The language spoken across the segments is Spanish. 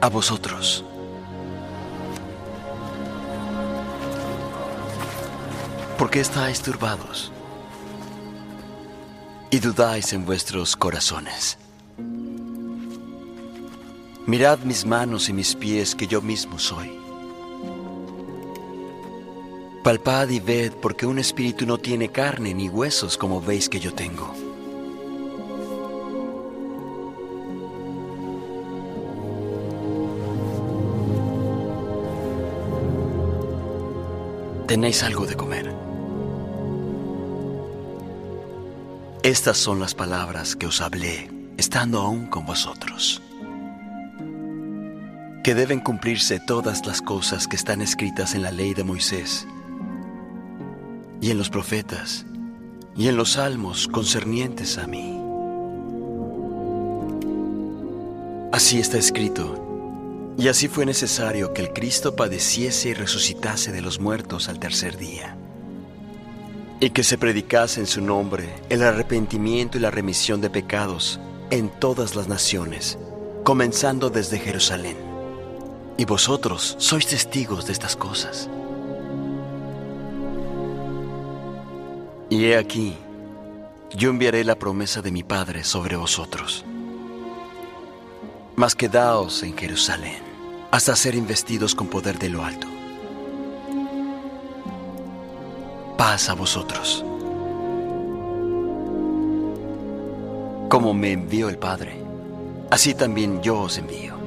A vosotros. ¿Por qué estáis turbados? Y dudáis en vuestros corazones. Mirad mis manos y mis pies que yo mismo soy. Palpad y ved porque un espíritu no tiene carne ni huesos como veis que yo tengo. Tenéis algo de comer. Estas son las palabras que os hablé estando aún con vosotros. Que deben cumplirse todas las cosas que están escritas en la ley de Moisés y en los profetas y en los salmos concernientes a mí. Así está escrito y así fue necesario que el Cristo padeciese y resucitase de los muertos al tercer día, y que se predicase en su nombre el arrepentimiento y la remisión de pecados en todas las naciones, comenzando desde Jerusalén. Y vosotros sois testigos de estas cosas. Y he aquí, yo enviaré la promesa de mi Padre sobre vosotros. Mas quedaos en Jerusalén hasta ser investidos con poder de lo alto. Paz a vosotros. Como me envió el Padre, así también yo os envío.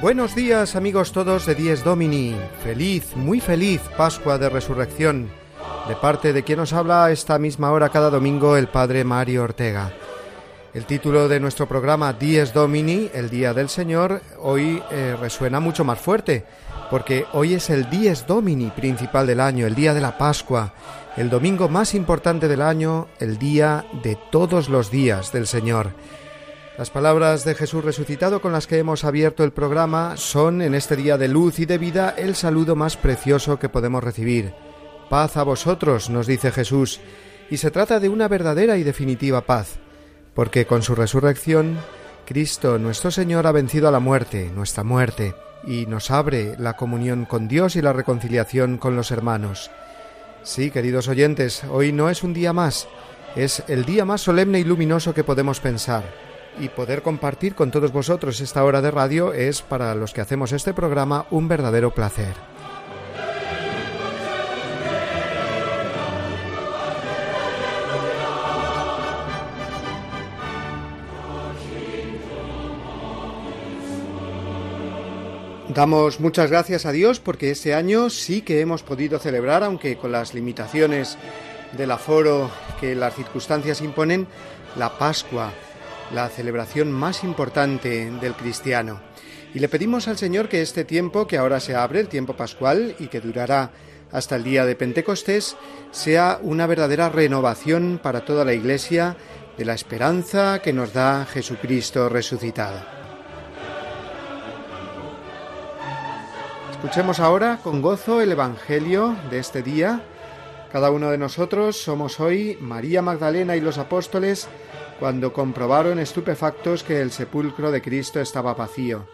Buenos días amigos todos de Dies Domini. Feliz, muy feliz Pascua de Resurrección. De parte de quien nos habla esta misma hora cada domingo el Padre Mario Ortega. El título de nuestro programa Dies Domini, el Día del Señor, hoy eh, resuena mucho más fuerte, porque hoy es el Dies Domini principal del año, el día de la Pascua, el domingo más importante del año, el día de todos los días del Señor. Las palabras de Jesús resucitado con las que hemos abierto el programa son en este día de luz y de vida el saludo más precioso que podemos recibir. Paz a vosotros, nos dice Jesús, y se trata de una verdadera y definitiva paz, porque con su resurrección Cristo nuestro Señor ha vencido a la muerte, nuestra muerte, y nos abre la comunión con Dios y la reconciliación con los hermanos. Sí, queridos oyentes, hoy no es un día más, es el día más solemne y luminoso que podemos pensar y poder compartir con todos vosotros esta hora de radio es para los que hacemos este programa un verdadero placer. Damos muchas gracias a Dios porque este año sí que hemos podido celebrar, aunque con las limitaciones del aforo que las circunstancias imponen, la Pascua, la celebración más importante del cristiano. Y le pedimos al Señor que este tiempo que ahora se abre, el tiempo pascual, y que durará hasta el día de Pentecostés, sea una verdadera renovación para toda la Iglesia de la esperanza que nos da Jesucristo resucitado. Escuchemos ahora con gozo el Evangelio de este día. Cada uno de nosotros somos hoy María Magdalena y los apóstoles cuando comprobaron estupefactos que el sepulcro de Cristo estaba vacío.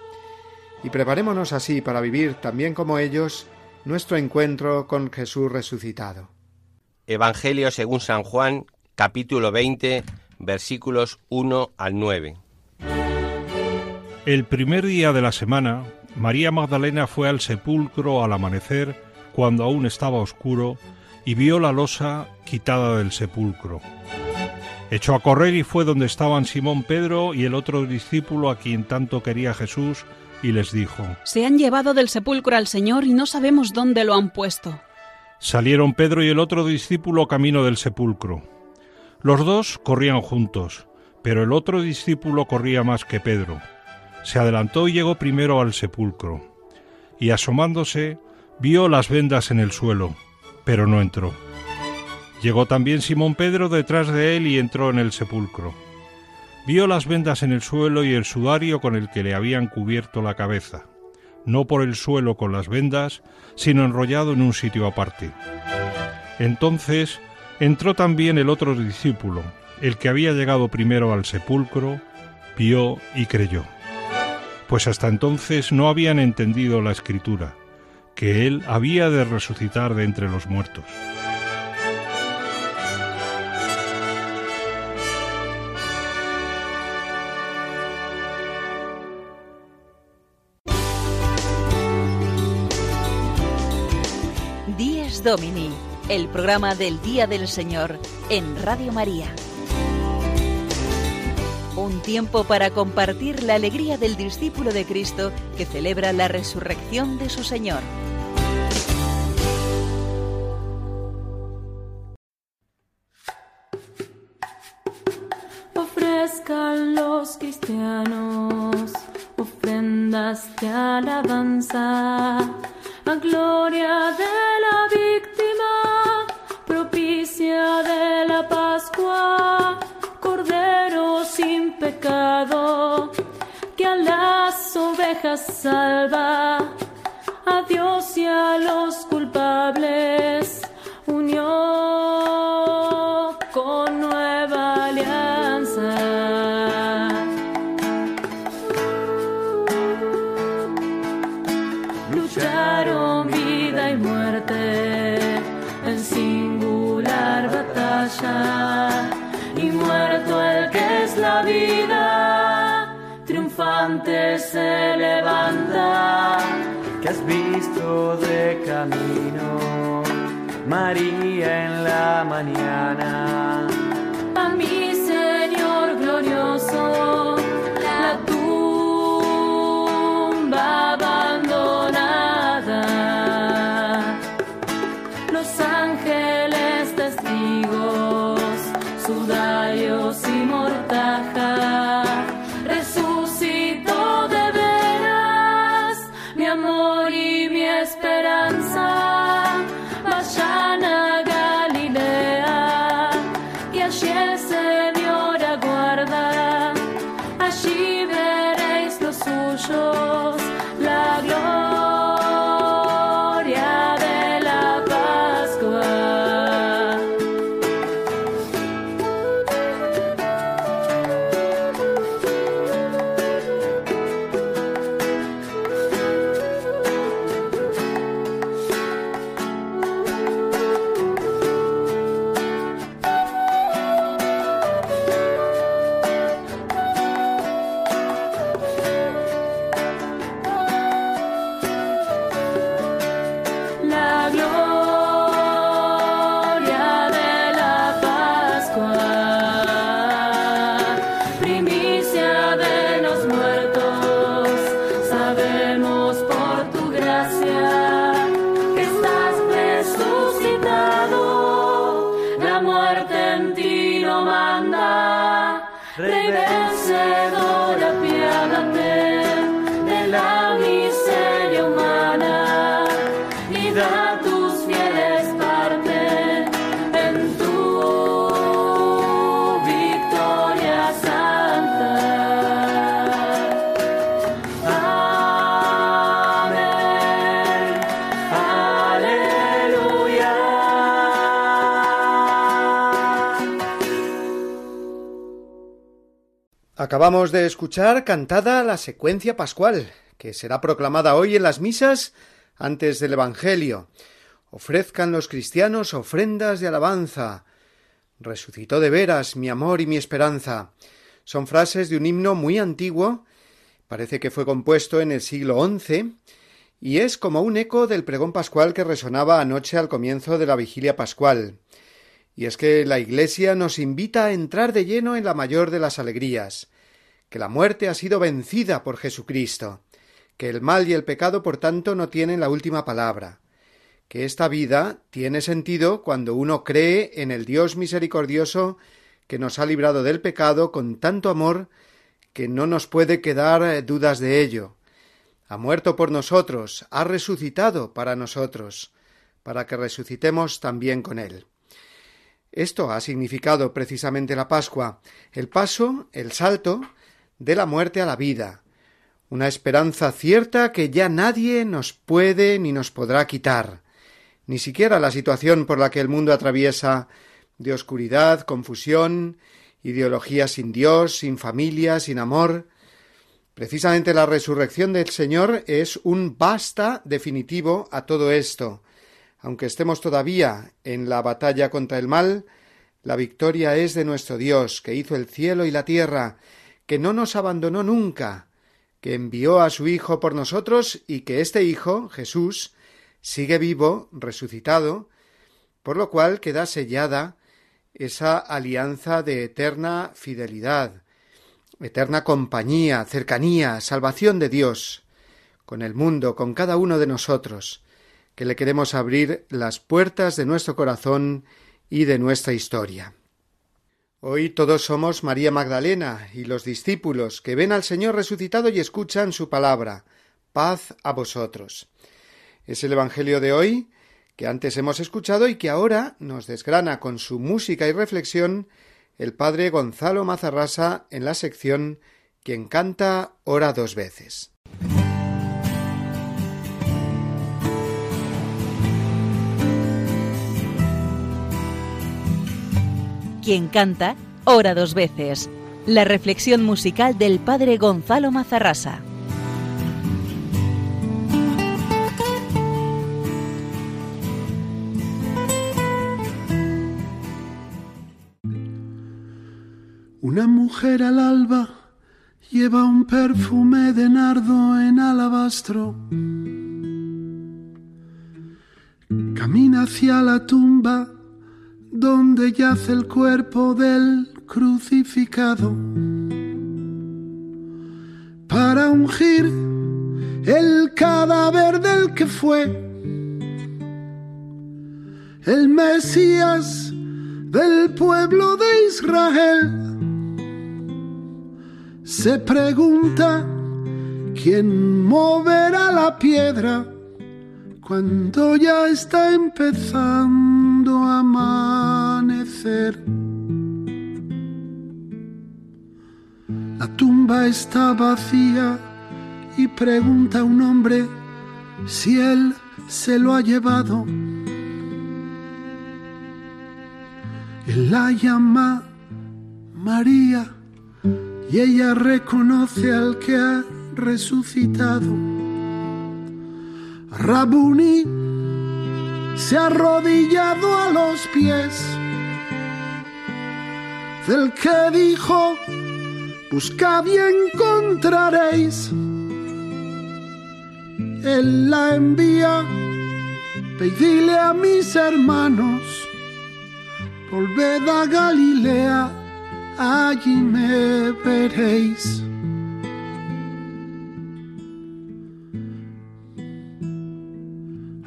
Y preparémonos así para vivir también como ellos nuestro encuentro con Jesús resucitado. Evangelio según San Juan, capítulo 20, versículos 1 al 9. El primer día de la semana, María Magdalena fue al sepulcro al amanecer, cuando aún estaba oscuro, y vio la losa quitada del sepulcro. Echó a correr y fue donde estaban Simón Pedro y el otro discípulo a quien tanto quería Jesús, y les dijo, Se han llevado del sepulcro al Señor y no sabemos dónde lo han puesto. Salieron Pedro y el otro discípulo camino del sepulcro. Los dos corrían juntos, pero el otro discípulo corría más que Pedro. Se adelantó y llegó primero al sepulcro, y asomándose vio las vendas en el suelo, pero no entró. Llegó también Simón Pedro detrás de él y entró en el sepulcro. Vio las vendas en el suelo y el sudario con el que le habían cubierto la cabeza, no por el suelo con las vendas, sino enrollado en un sitio aparte. Entonces entró también el otro discípulo, el que había llegado primero al sepulcro, vio y creyó. Pues hasta entonces no habían entendido la escritura, que él había de resucitar de entre los muertos. Dies Domini, el programa del Día del Señor en Radio María. Tiempo para compartir la alegría del discípulo de Cristo que celebra la resurrección de su Señor. Ofrezcan los cristianos ofrendas de alabanza a gloria de la víctima salva, a Dios y a los culpables. Unió con nueva alianza. Lucharon vida y muerte en singular batalla. Y muerto el que es la vida, triunfante de camino, María en la mañana. Acabamos de escuchar cantada la secuencia pascual, que será proclamada hoy en las misas antes del Evangelio. Ofrezcan los cristianos ofrendas de alabanza. Resucitó de veras mi amor y mi esperanza. Son frases de un himno muy antiguo, parece que fue compuesto en el siglo XI, y es como un eco del pregón pascual que resonaba anoche al comienzo de la vigilia pascual. Y es que la Iglesia nos invita a entrar de lleno en la mayor de las alegrías, que la muerte ha sido vencida por Jesucristo, que el mal y el pecado por tanto no tienen la última palabra, que esta vida tiene sentido cuando uno cree en el Dios misericordioso que nos ha librado del pecado con tanto amor que no nos puede quedar eh, dudas de ello. Ha muerto por nosotros, ha resucitado para nosotros, para que resucitemos también con él. Esto ha significado precisamente la Pascua, el paso, el salto de la muerte a la vida, una esperanza cierta que ya nadie nos puede ni nos podrá quitar, ni siquiera la situación por la que el mundo atraviesa de oscuridad, confusión, ideología sin Dios, sin familia, sin amor. Precisamente la resurrección del Señor es un basta definitivo a todo esto. Aunque estemos todavía en la batalla contra el mal, la victoria es de nuestro Dios, que hizo el cielo y la tierra, que no nos abandonó nunca, que envió a su Hijo por nosotros y que este Hijo, Jesús, sigue vivo, resucitado, por lo cual queda sellada esa alianza de eterna fidelidad, eterna compañía, cercanía, salvación de Dios con el mundo, con cada uno de nosotros, que le queremos abrir las puertas de nuestro corazón y de nuestra historia. Hoy todos somos María Magdalena y los discípulos que ven al Señor resucitado y escuchan su palabra. Paz a vosotros. Es el Evangelio de hoy que antes hemos escuchado y que ahora nos desgrana con su música y reflexión el padre Gonzalo Mazarrasa en la sección Quien canta ora dos veces. Quien canta ora dos veces. La reflexión musical del padre Gonzalo Mazarrasa. Una mujer al alba lleva un perfume de nardo en alabastro. Camina hacia la tumba donde yace el cuerpo del crucificado. Para ungir el cadáver del que fue el Mesías del pueblo de Israel. Se pregunta quién moverá la piedra cuando ya está empezando a La tumba está vacía y pregunta a un hombre si él se lo ha llevado. Él la llama María y ella reconoce al que ha resucitado. Rabuni se ha arrodillado a los pies del que dijo, buscad y encontraréis. Él la envía, pedile a mis hermanos, volved a Galilea allí me veréis.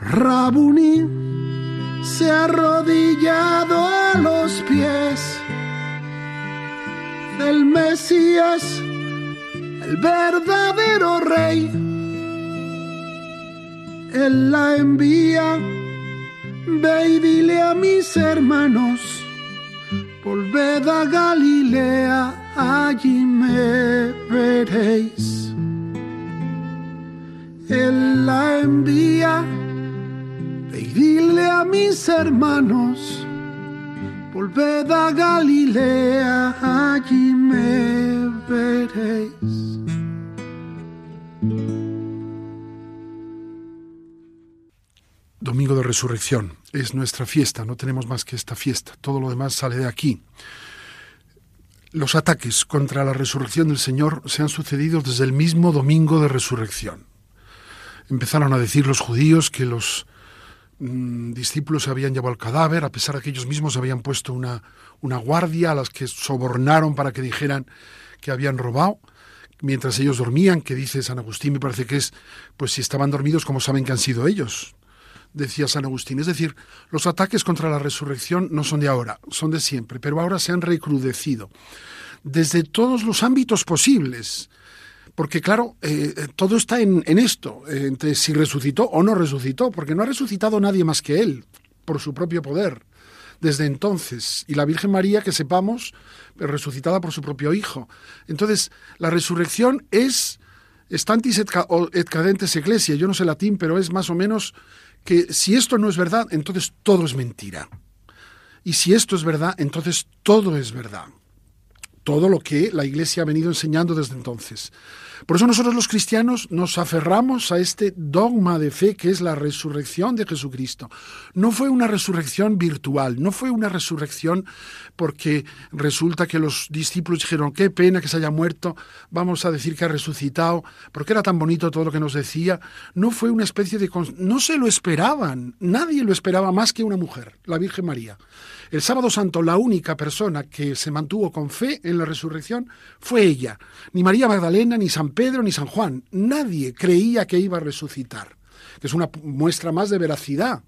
Rabuni se ha arrodillado del Mesías, el verdadero rey. Él la envía, ve y dile a mis hermanos Volved a Galilea, allí me veréis. Él la envía, ve y dile a mis hermanos, volved a Galilea, allí me veréis. Domingo de resurrección. Es nuestra fiesta, no tenemos más que esta fiesta. Todo lo demás sale de aquí. Los ataques contra la resurrección del Señor se han sucedido desde el mismo domingo de resurrección. Empezaron a decir los judíos que los mm, discípulos se habían llevado el cadáver, a pesar de que ellos mismos habían puesto una, una guardia a las que sobornaron para que dijeran que habían robado, mientras ellos dormían, que dice San Agustín, me parece que es, pues si estaban dormidos, ¿cómo saben que han sido ellos? decía San Agustín. Es decir, los ataques contra la resurrección no son de ahora, son de siempre, pero ahora se han recrudecido desde todos los ámbitos posibles. Porque claro, eh, todo está en, esto, eh, entre si resucitó o no resucitó, porque no ha resucitado nadie más que él, por su propio poder, desde entonces. Y la Virgen María, que sepamos, resucitada por su propio Hijo. Entonces, la resurrección es estantis et cadentes ecclesia. Yo no sé latín, pero es más o menos que si esto no es verdad, entonces todo es mentira. Y si esto es verdad, entonces todo es verdad. Todo lo que la Iglesia ha venido enseñando desde entonces. Por eso nosotros los cristianos nos aferramos a este dogma de fe que es la resurrección de Jesucristo. No fue una resurrección virtual, no fue una resurrección porque resulta que los discípulos dijeron, qué pena que se haya muerto, vamos a decir que ha resucitado, porque era tan bonito todo lo que nos decía. No fue una especie de... No se lo esperaban, nadie lo esperaba más que una mujer, la Virgen María. El sábado santo la única persona que se mantuvo con fe en la resurrección fue ella. Ni María Magdalena, ni San Pedro, ni San Juan. Nadie creía que iba a resucitar. Que es una muestra más de veracidad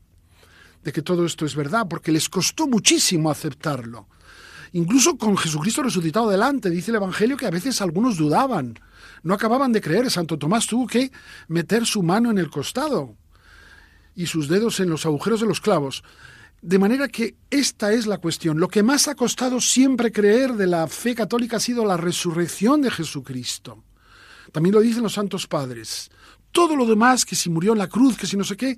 de que todo esto es verdad, porque les costó muchísimo aceptarlo. Incluso con Jesucristo resucitado delante, dice el Evangelio que a veces algunos dudaban, no acababan de creer. Santo Tomás tuvo que meter su mano en el costado y sus dedos en los agujeros de los clavos. De manera que esta es la cuestión. Lo que más ha costado siempre creer de la fe católica ha sido la resurrección de Jesucristo. También lo dicen los santos padres. Todo lo demás, que si murió en la cruz, que si no sé qué,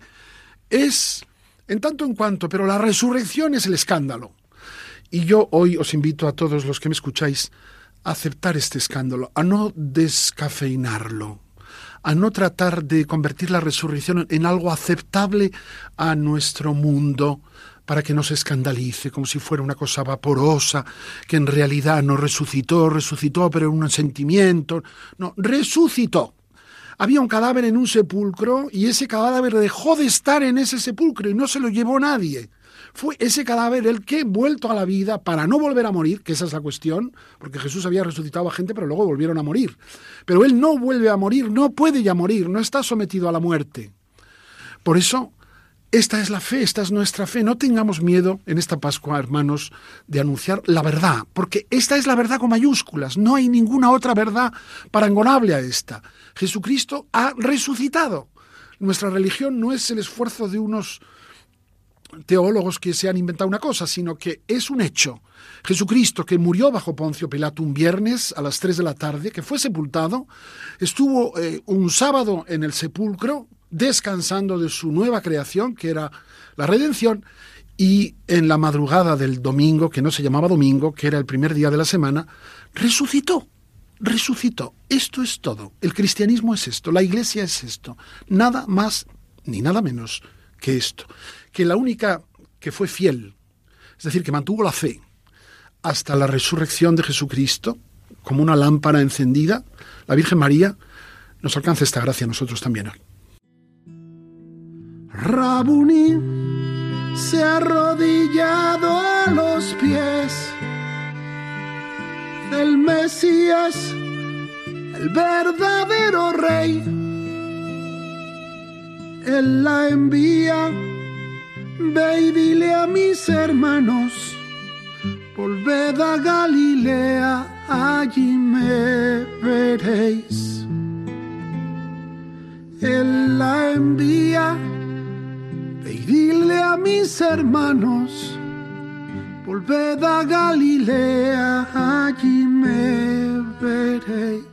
es en tanto en cuanto, pero la resurrección es el escándalo. Y yo hoy os invito a todos los que me escucháis a aceptar este escándalo, a no descafeinarlo, a no tratar de convertir la resurrección en algo aceptable a nuestro mundo para que no se escandalice, como si fuera una cosa vaporosa, que en realidad no resucitó, resucitó, pero en un sentimiento. No, resucitó. Había un cadáver en un sepulcro y ese cadáver dejó de estar en ese sepulcro y no se lo llevó nadie. Fue ese cadáver el que, vuelto a la vida, para no volver a morir, que esa es la cuestión, porque Jesús había resucitado a gente, pero luego volvieron a morir. Pero él no vuelve a morir, no puede ya morir, no está sometido a la muerte. Por eso, esta es la fe, esta es nuestra fe. No tengamos miedo en esta Pascua, hermanos, de anunciar la verdad, porque esta es la verdad con mayúsculas. No hay ninguna otra verdad parangonable a esta. Jesucristo ha resucitado. Nuestra religión no es el esfuerzo de unos teólogos que se han inventado una cosa, sino que es un hecho. Jesucristo, que murió bajo Poncio Pilato un viernes a las 3 de la tarde, que fue sepultado, estuvo eh, un sábado en el sepulcro, descansando de su nueva creación, que era la redención, y en la madrugada del domingo, que no se llamaba domingo, que era el primer día de la semana, resucitó. Resucitó. Esto es todo. El cristianismo es esto. La iglesia es esto. Nada más ni nada menos que esto. Que la única que fue fiel, es decir, que mantuvo la fe hasta la resurrección de Jesucristo, como una lámpara encendida, la Virgen María, nos alcanza esta gracia a nosotros también hoy. Rabuni se ha arrodillado a los pies del Mesías, el verdadero rey. Él la envía, ve y dile a mis hermanos, volved a Galilea, allí me veréis. Él la envía, y dile a mis hermanos, volved a Galilea, allí me veréis.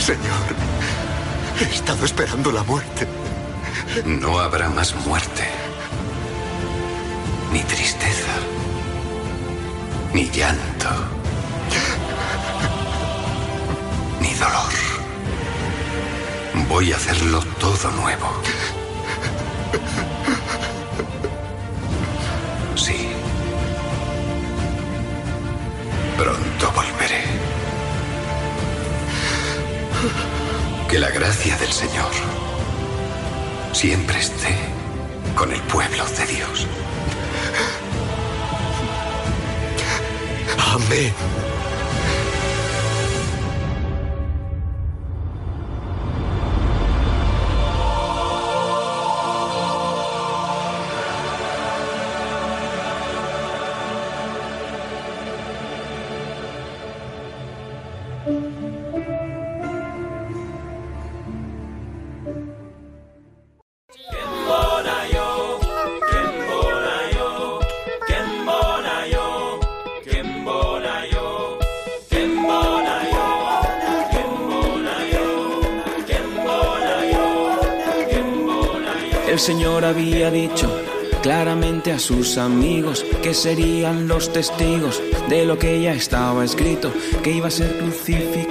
Señor, he estado esperando la muerte. No habrá más muerte, ni tristeza, ni llanto, ni dolor. Voy a hacerlo todo nuevo. Gracia del Señor siempre esté con el pueblo de Dios. Amén. Sus amigos que serían los testigos de lo que ya estaba escrito, que iba a ser crucificado,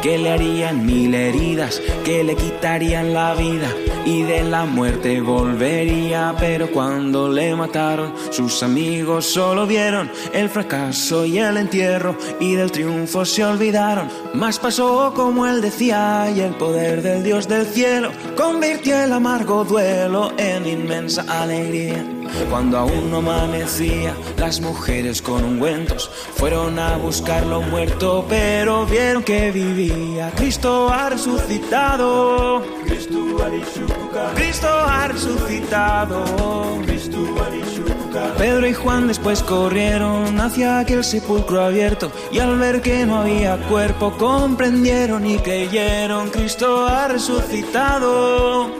que le harían mil heridas, que le quitarían la vida y de la muerte volvería, pero cuando le mataron sus amigos solo vieron el fracaso y el entierro y del triunfo se olvidaron, más pasó como él decía y el poder del Dios del cielo convirtió el amargo duelo en inmensa alegría. Cuando aún no amanecía, las mujeres con ungüentos fueron a buscarlo muerto, pero vieron que vivía. Cristo ha resucitado. Cristo ha resucitado. Pedro y Juan después corrieron hacia aquel sepulcro abierto y al ver que no había cuerpo comprendieron y creyeron. Cristo ha resucitado.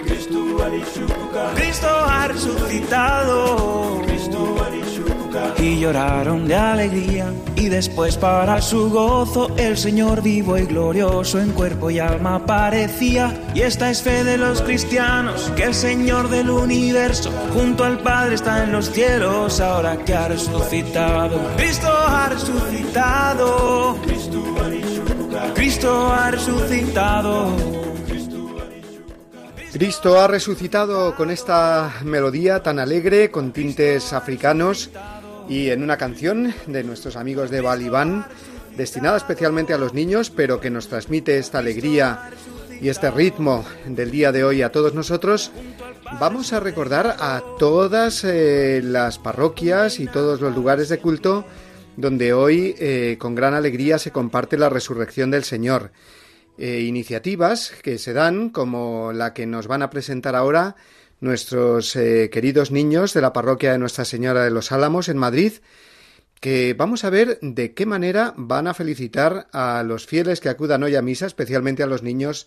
Cristo ha resucitado. Y lloraron de alegría. Y después para su gozo el Señor vivo y glorioso en cuerpo y alma aparecía. Y esta es fe de los cristianos, que el Señor del universo junto al Padre está en los cielos ahora que ha resucitado. Cristo ha resucitado. Cristo ha resucitado. Cristo ha resucitado con esta melodía tan alegre, con tintes africanos y en una canción de nuestros amigos de Balibán, destinada especialmente a los niños, pero que nos transmite esta alegría y este ritmo del día de hoy a todos nosotros, vamos a recordar a todas eh, las parroquias y todos los lugares de culto donde hoy eh, con gran alegría se comparte la resurrección del Señor. Eh, iniciativas que se dan, como la que nos van a presentar ahora nuestros eh, queridos niños de la parroquia de Nuestra Señora de los Álamos en Madrid, que vamos a ver de qué manera van a felicitar a los fieles que acudan hoy a misa, especialmente a los niños,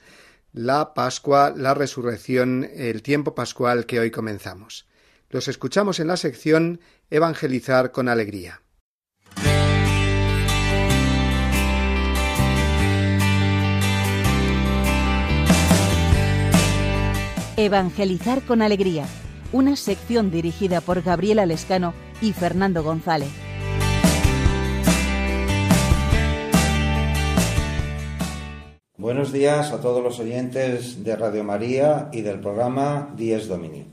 la Pascua, la Resurrección, el tiempo pascual que hoy comenzamos. Los escuchamos en la sección Evangelizar con Alegría. Evangelizar con Alegría, una sección dirigida por Gabriela Lescano y Fernando González. Buenos días a todos los oyentes de Radio María y del programa Dies Domini.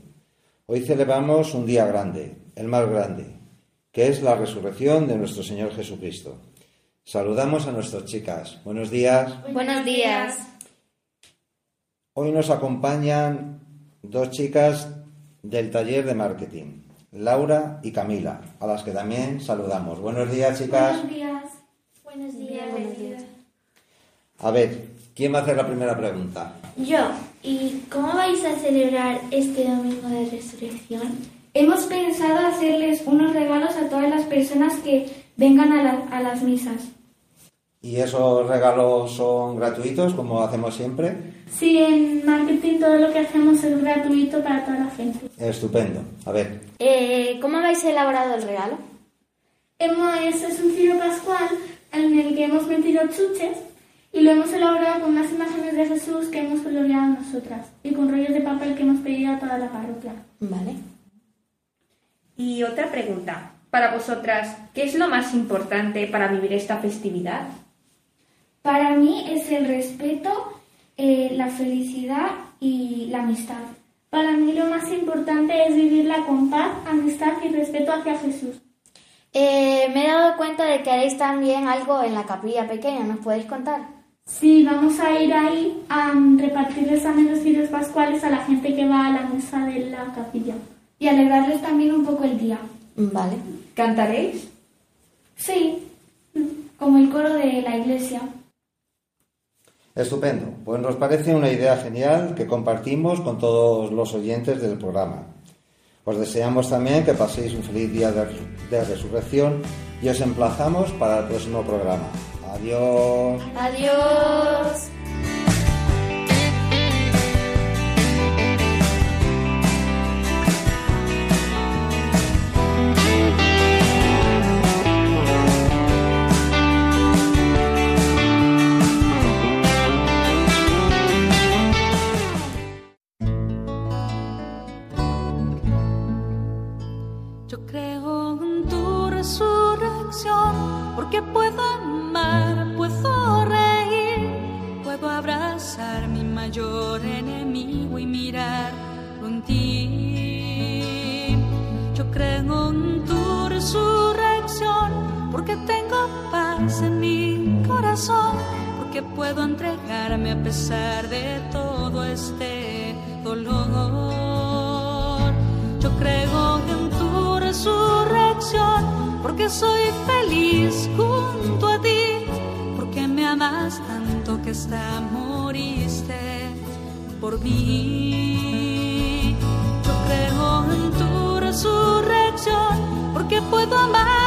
Hoy celebramos un día grande, el más grande, que es la resurrección de nuestro Señor Jesucristo. Saludamos a nuestras chicas. Buenos días. Buenos días. Hoy nos acompañan dos chicas del taller de marketing, Laura y Camila, a las que también saludamos. Buenos días, chicas. Buenos días. Buenos días. Buenos días. A ver, ¿quién va a hacer la primera pregunta? Yo. ¿Y cómo vais a celebrar este domingo de resurrección? Hemos pensado hacerles unos regalos a todas las personas que vengan a, la- a las misas. ¿Y esos regalos son gratuitos, como hacemos siempre? Sí, en marketing todo lo que hacemos es gratuito para toda la gente. Estupendo. A ver, Eh, ¿Cómo habéis elaborado el regalo? Hemos, es un cirio pascual en el que hemos metido chuches y lo hemos elaborado con unas imágenes de Jesús que hemos coloreado nosotras y con rollos de papel que hemos pedido a toda la parroquia. Vale. Y otra pregunta. Para vosotras, ¿qué es lo más importante para vivir esta festividad? Para mí es el respeto, eh, la felicidad y la amistad. Para mí lo más importante es vivirla con paz, amistad y respeto hacia Jesús. Eh, me he dado cuenta de que haréis también algo en la capilla pequeña, ¿nos podéis contar? Sí, vamos a ir ahí a mm, repartirles también los cirios pascuales a la gente que va a la misa de la capilla y alegrarles también un poco el día. Vale. ¿Cantaréis? Sí, mm, como el coro de la iglesia. Estupendo. Pues nos parece una idea genial que compartimos con todos los oyentes del programa. Os deseamos también que paséis un feliz día de, de resurrección y os emplazamos para el próximo programa. Adiós. Adiós. Puedo entregarme a pesar de todo este dolor. Yo creo en tu resurrección, porque soy feliz junto a ti, porque me amas tanto que hasta moriste por mí. Yo creo en tu resurrección, porque puedo amar,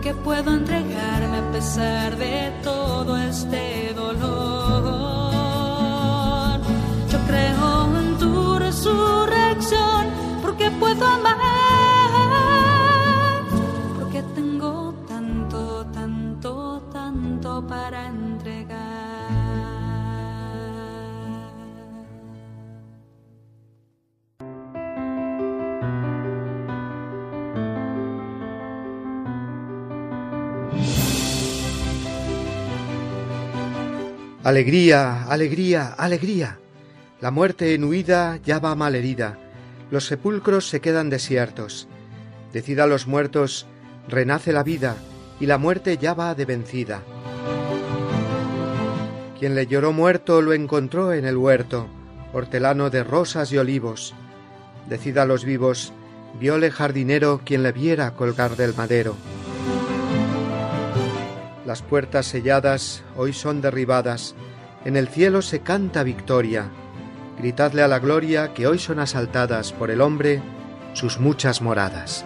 porque puedo entregarme a pesar de todo este dolor. Yo creo en tu resurrección porque puedo amar, Alegría, alegría, alegría. La muerte en huida ya va malherida. Los sepulcros se quedan desiertos. Decida a los muertos, renace la vida, y la muerte ya va de vencida. Quien le lloró muerto lo encontró en el huerto, hortelano de rosas y olivos. Decida a los vivos, viole jardinero quien le viera colgar del madero. Las puertas selladas hoy son derribadas, en el cielo se canta victoria. Gritadle a la gloria que hoy son asaltadas por el hombre sus muchas moradas.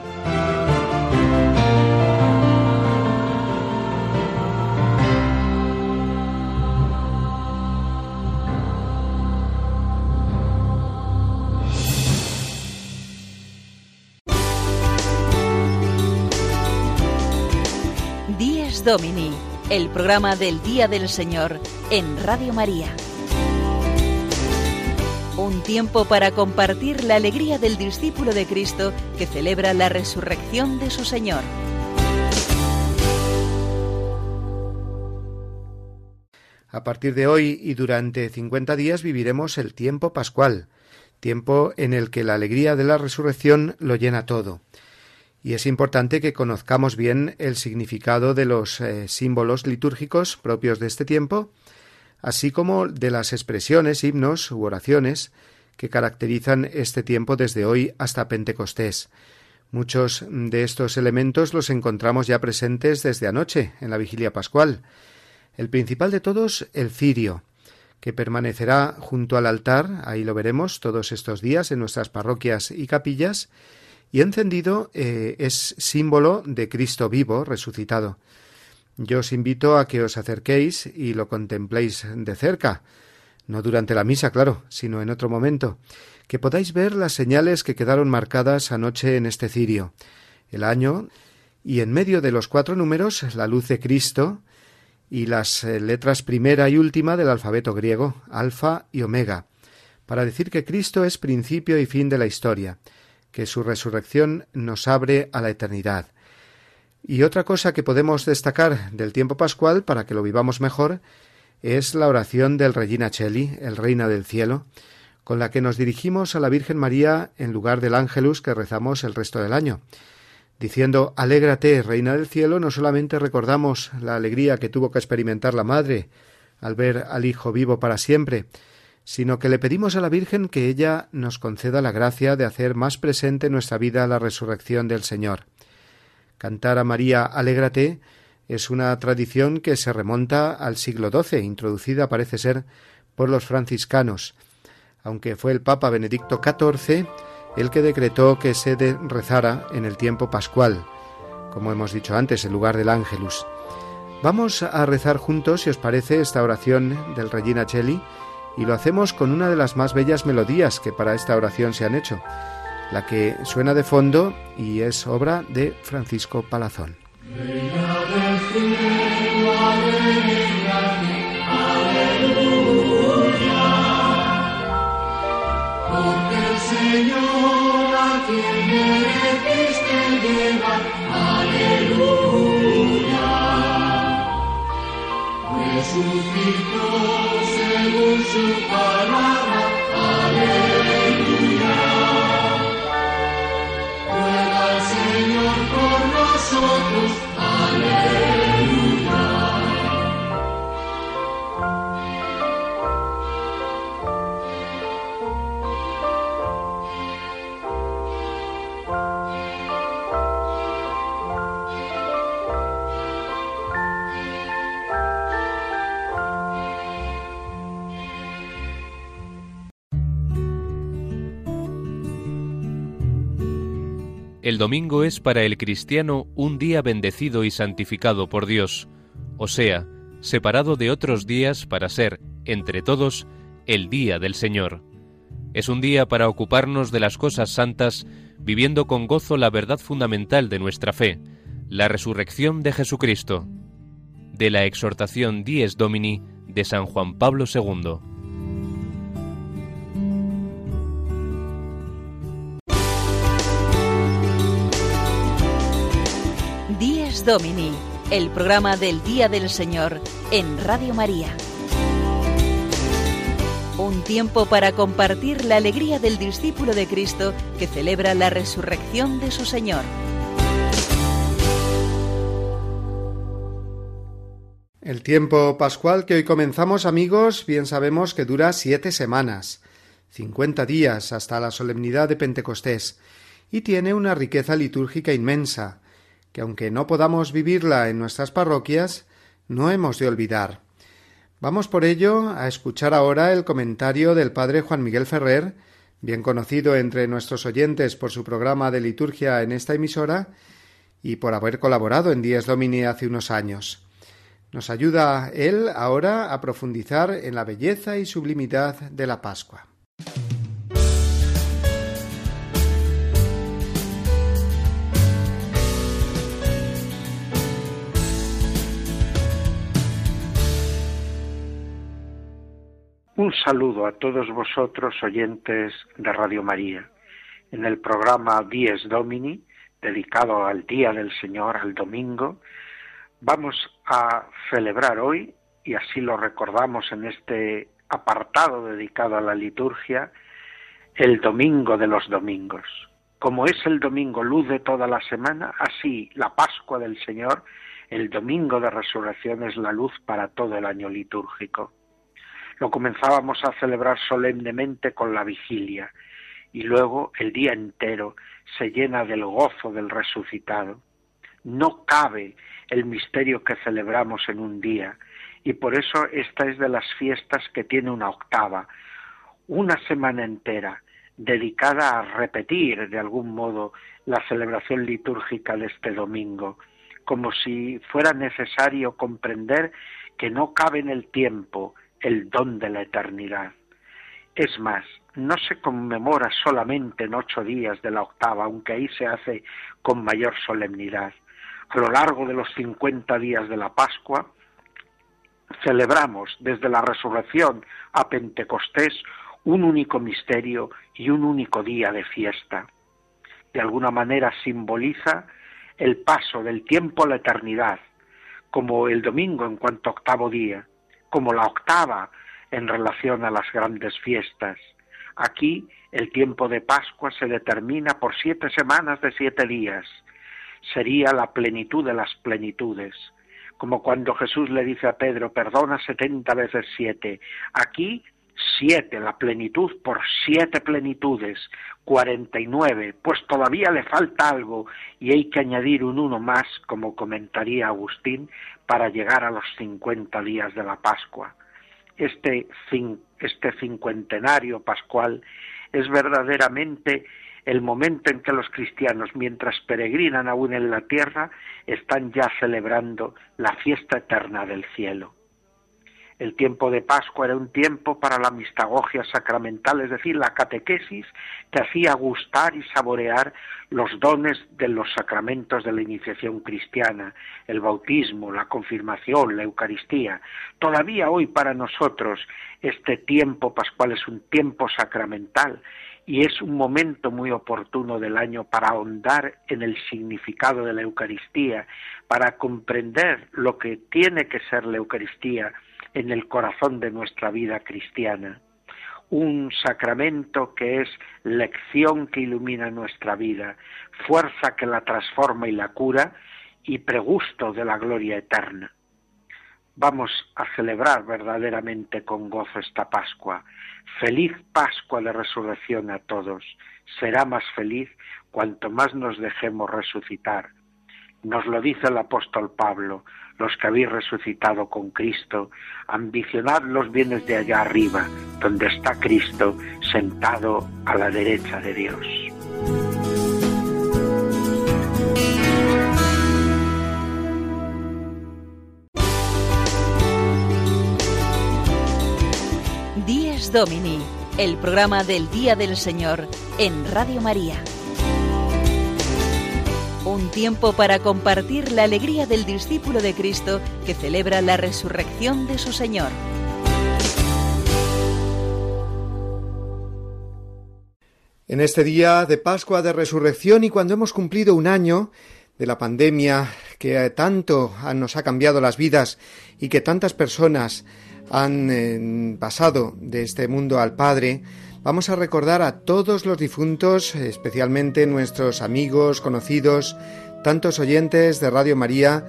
Domini, el programa del Día del Señor en Radio María. Un tiempo para compartir la alegría del discípulo de Cristo que celebra la resurrección de su Señor. A partir de hoy y durante 50 días viviremos el tiempo pascual, tiempo en el que la alegría de la resurrección lo llena todo. Y es importante que conozcamos bien el significado de los eh, símbolos litúrgicos propios de este tiempo, así como de las expresiones, himnos u oraciones que caracterizan este tiempo desde hoy hasta Pentecostés. Muchos de estos elementos los encontramos ya presentes desde anoche, en la vigilia pascual. El principal de todos, el cirio, que permanecerá junto al altar, ahí lo veremos todos estos días en nuestras parroquias y capillas, y encendido eh, es símbolo de Cristo vivo, resucitado. Yo os invito a que os acerquéis y lo contempléis de cerca, no durante la misa, claro, sino en otro momento, que podáis ver las señales que quedaron marcadas anoche en este cirio, el año, y en medio de los cuatro números la luz de Cristo y las eh, letras primera y última del alfabeto griego, alfa y omega, para decir que Cristo es principio y fin de la historia, que su resurrección nos abre a la eternidad. Y otra cosa que podemos destacar del tiempo pascual para que lo vivamos mejor es la oración del Regina Cheli, el Reina del Cielo, con la que nos dirigimos a la Virgen María en lugar del Ángelus que rezamos el resto del año. Diciendo Alégrate, Reina del Cielo, no solamente recordamos la alegría que tuvo que experimentar la Madre al ver al Hijo vivo para siempre, sino que le pedimos a la Virgen que ella nos conceda la gracia de hacer más presente en nuestra vida la resurrección del Señor. Cantar a María Alégrate es una tradición que se remonta al siglo XII, introducida parece ser por los franciscanos, aunque fue el Papa Benedicto XIV el que decretó que se rezara en el tiempo pascual, como hemos dicho antes, en lugar del Ángelus. Vamos a rezar juntos, si os parece, esta oración del Regina Cheli, y lo hacemos con una de las más bellas melodías que para esta oración se han hecho, la que suena de fondo y es obra de Francisco Palazón. Señor a quien llevar, aleluya. Resucitó según su palabra, aleluya. Ruega al Señor por nosotros. Aleluya. El domingo es para el cristiano un día bendecido y santificado por Dios, o sea, separado de otros días para ser, entre todos, el día del Señor. Es un día para ocuparnos de las cosas santas, viviendo con gozo la verdad fundamental de nuestra fe, la resurrección de Jesucristo. De la exhortación Dies Domini de San Juan Pablo II. Domini, el programa del Día del Señor en Radio María. Un tiempo para compartir la alegría del discípulo de Cristo que celebra la resurrección de su Señor. El tiempo pascual que hoy comenzamos, amigos, bien sabemos que dura siete semanas, cincuenta días hasta la solemnidad de Pentecostés, y tiene una riqueza litúrgica inmensa, que aunque no podamos vivirla en nuestras parroquias, no hemos de olvidar. Vamos por ello a escuchar ahora el comentario del padre Juan Miguel Ferrer, bien conocido entre nuestros oyentes por su programa de liturgia en esta emisora y por haber colaborado en Días Domini hace unos años. Nos ayuda él ahora a profundizar en la belleza y sublimidad de la Pascua. Un saludo a todos vosotros oyentes de Radio María. En el programa Dies Domini, dedicado al Día del Señor, al domingo, vamos a celebrar hoy, y así lo recordamos en este apartado dedicado a la liturgia, el domingo de los domingos. Como es el domingo luz de toda la semana, así la Pascua del Señor, el domingo de resurrección es la luz para todo el año litúrgico. Lo comenzábamos a celebrar solemnemente con la vigilia y luego el día entero se llena del gozo del resucitado. No cabe el misterio que celebramos en un día y por eso esta es de las fiestas que tiene una octava, una semana entera dedicada a repetir de algún modo la celebración litúrgica de este domingo, como si fuera necesario comprender que no cabe en el tiempo el don de la eternidad. Es más, no se conmemora solamente en ocho días de la octava, aunque ahí se hace con mayor solemnidad. A lo largo de los cincuenta días de la Pascua, celebramos desde la resurrección a Pentecostés un único misterio y un único día de fiesta. De alguna manera simboliza el paso del tiempo a la eternidad, como el domingo en cuanto octavo día, como la octava en relación a las grandes fiestas. Aquí el tiempo de Pascua se determina por siete semanas de siete días. Sería la plenitud de las plenitudes, como cuando Jesús le dice a Pedro, perdona setenta veces siete. Aquí siete, la plenitud por siete plenitudes, cuarenta y nueve, pues todavía le falta algo y hay que añadir un uno más, como comentaría Agustín, para llegar a los cincuenta días de la Pascua. Este, este cincuentenario pascual es verdaderamente el momento en que los cristianos, mientras peregrinan aún en la tierra, están ya celebrando la fiesta eterna del cielo. El tiempo de Pascua era un tiempo para la mistagogia sacramental, es decir, la catequesis que hacía gustar y saborear los dones de los sacramentos de la iniciación cristiana, el bautismo, la confirmación, la Eucaristía. Todavía hoy para nosotros este tiempo pascual es un tiempo sacramental y es un momento muy oportuno del año para ahondar en el significado de la Eucaristía, para comprender lo que tiene que ser la Eucaristía en el corazón de nuestra vida cristiana. Un sacramento que es lección que ilumina nuestra vida, fuerza que la transforma y la cura y pregusto de la gloria eterna. Vamos a celebrar verdaderamente con gozo esta Pascua. Feliz Pascua de resurrección a todos. Será más feliz cuanto más nos dejemos resucitar. Nos lo dice el apóstol Pablo, los que habéis resucitado con Cristo, ambicionad los bienes de allá arriba, donde está Cristo sentado a la derecha de Dios. Díez Domini, el programa del Día del Señor en Radio María. Un tiempo para compartir la alegría del discípulo de Cristo que celebra la resurrección de su Señor. En este día de Pascua de Resurrección y cuando hemos cumplido un año de la pandemia que tanto nos ha cambiado las vidas y que tantas personas han eh, pasado de este mundo al Padre, vamos a recordar a todos los difuntos, especialmente nuestros amigos, conocidos, tantos oyentes de Radio María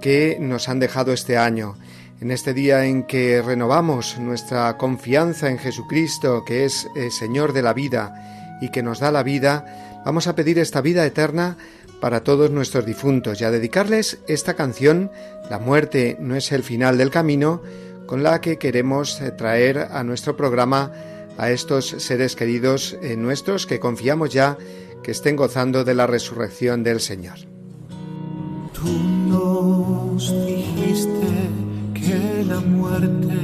que nos han dejado este año. En este día en que renovamos nuestra confianza en Jesucristo, que es el Señor de la vida y que nos da la vida, vamos a pedir esta vida eterna para todos nuestros difuntos y a dedicarles esta canción, La muerte no es el final del camino, con la que queremos eh, traer a nuestro programa a estos seres queridos eh, nuestros que confiamos ya que estén gozando de la resurrección del Señor. Tú nos dijiste que la muerte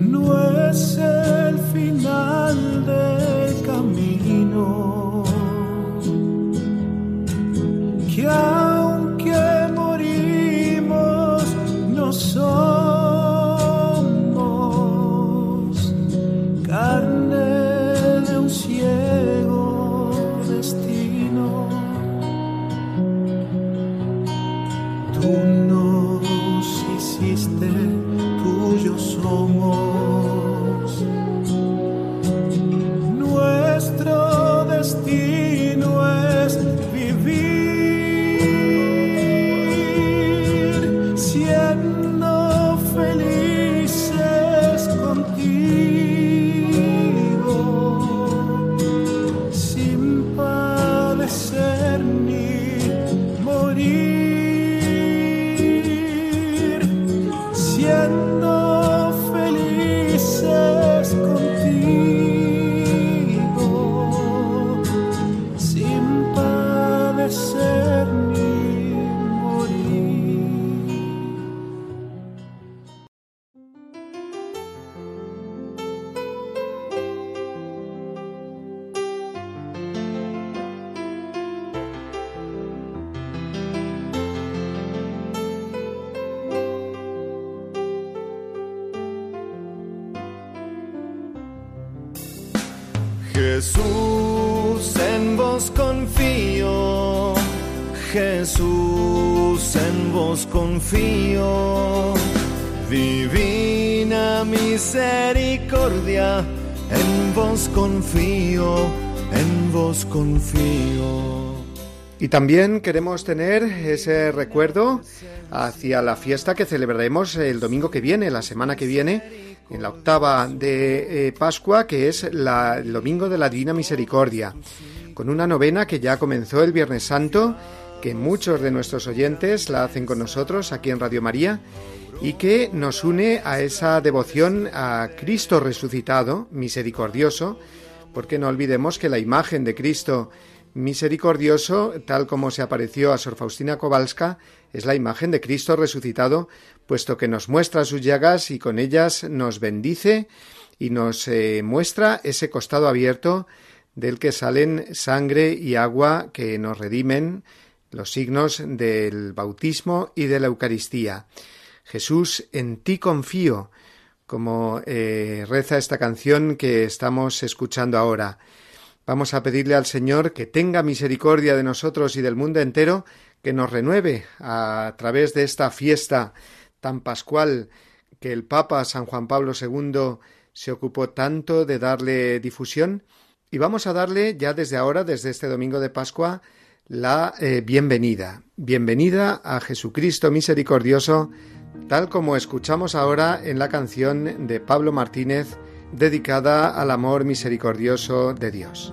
no es el final del camino, que aunque morimos no somos Y también queremos tener ese recuerdo hacia la fiesta que celebraremos el domingo que viene, la semana que viene, en la octava de eh, Pascua, que es la- el domingo de la Divina Misericordia, con una novena que ya comenzó el Viernes Santo, que muchos de nuestros oyentes la hacen con nosotros aquí en Radio María, y que nos une a esa devoción a Cristo resucitado, misericordioso, porque no olvidemos que la imagen de Cristo misericordioso, tal como se apareció a Sor Faustina Kowalska, es la imagen de Cristo resucitado, puesto que nos muestra sus llagas y con ellas nos bendice y nos eh, muestra ese costado abierto del que salen sangre y agua que nos redimen, los signos del bautismo y de la Eucaristía. Jesús, en ti confío, como eh, reza esta canción que estamos escuchando ahora. Vamos a pedirle al Señor que tenga misericordia de nosotros y del mundo entero, que nos renueve a través de esta fiesta tan pascual que el Papa San Juan Pablo II se ocupó tanto de darle difusión. Y vamos a darle ya desde ahora, desde este domingo de Pascua, la eh, bienvenida. Bienvenida a Jesucristo misericordioso, tal como escuchamos ahora en la canción de Pablo Martínez dedicada al amor misericordioso de Dios.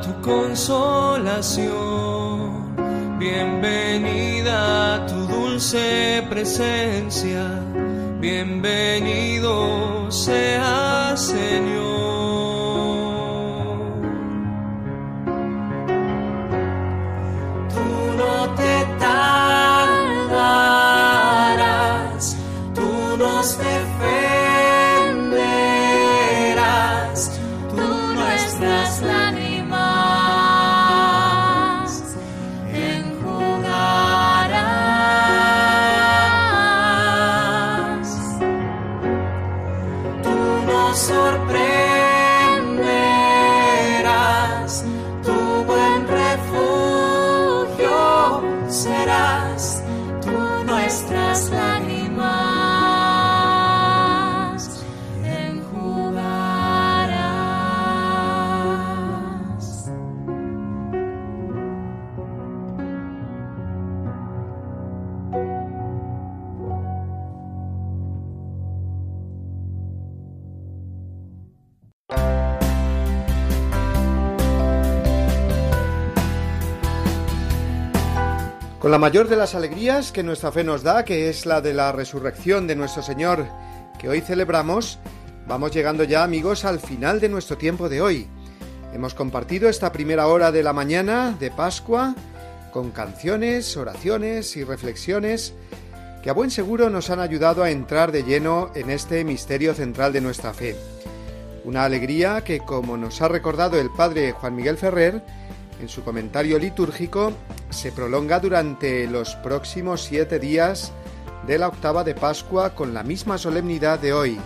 Tu consolación, bienvenida tu dulce presencia, bienvenido sea Señor. Tú no te tardarás, tú Con la mayor de las alegrías que nuestra fe nos da, que es la de la resurrección de nuestro Señor, que hoy celebramos, vamos llegando ya amigos al final de nuestro tiempo de hoy. Hemos compartido esta primera hora de la mañana de Pascua con canciones, oraciones y reflexiones que a buen seguro nos han ayudado a entrar de lleno en este misterio central de nuestra fe. Una alegría que, como nos ha recordado el padre Juan Miguel Ferrer, en su comentario litúrgico, se prolonga durante los próximos siete días de la octava de Pascua con la misma solemnidad de hoy,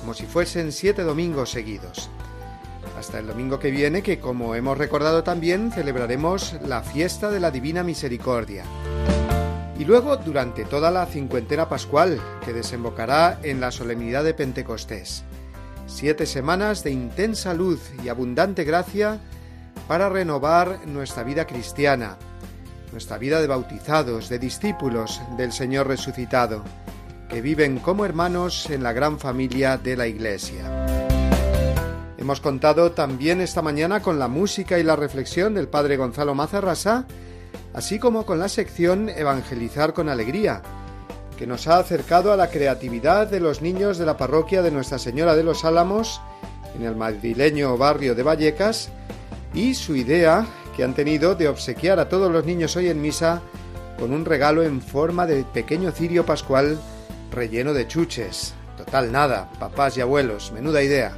como si fuesen siete domingos seguidos. Hasta el domingo que viene, que como hemos recordado también, celebraremos la fiesta de la Divina Misericordia. Y luego durante toda la cincuentena pascual, que desembocará en la solemnidad de Pentecostés. Siete semanas de intensa luz y abundante gracia para renovar nuestra vida cristiana, nuestra vida de bautizados, de discípulos del Señor resucitado, que viven como hermanos en la gran familia de la Iglesia. Hemos contado también esta mañana con la música y la reflexión del Padre Gonzalo Mazarrasa, así como con la sección Evangelizar con Alegría, que nos ha acercado a la creatividad de los niños de la parroquia de Nuestra Señora de los Álamos, en el madrileño barrio de Vallecas, y su idea que han tenido de obsequiar a todos los niños hoy en misa con un regalo en forma de pequeño cirio pascual relleno de chuches. Total nada, papás y abuelos, menuda idea.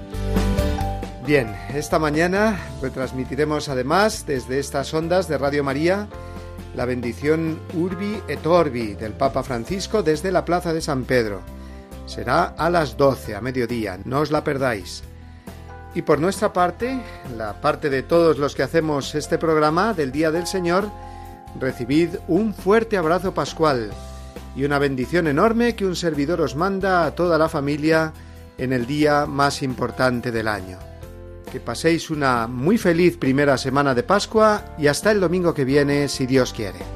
Bien, esta mañana retransmitiremos además desde estas ondas de Radio María la bendición Urbi et Orbi del Papa Francisco desde la Plaza de San Pedro. Será a las 12 a mediodía, no os la perdáis. Y por nuestra parte, la parte de todos los que hacemos este programa del Día del Señor, recibid un fuerte abrazo pascual y una bendición enorme que un servidor os manda a toda la familia en el día más importante del año. Que paséis una muy feliz primera semana de Pascua y hasta el domingo que viene, si Dios quiere.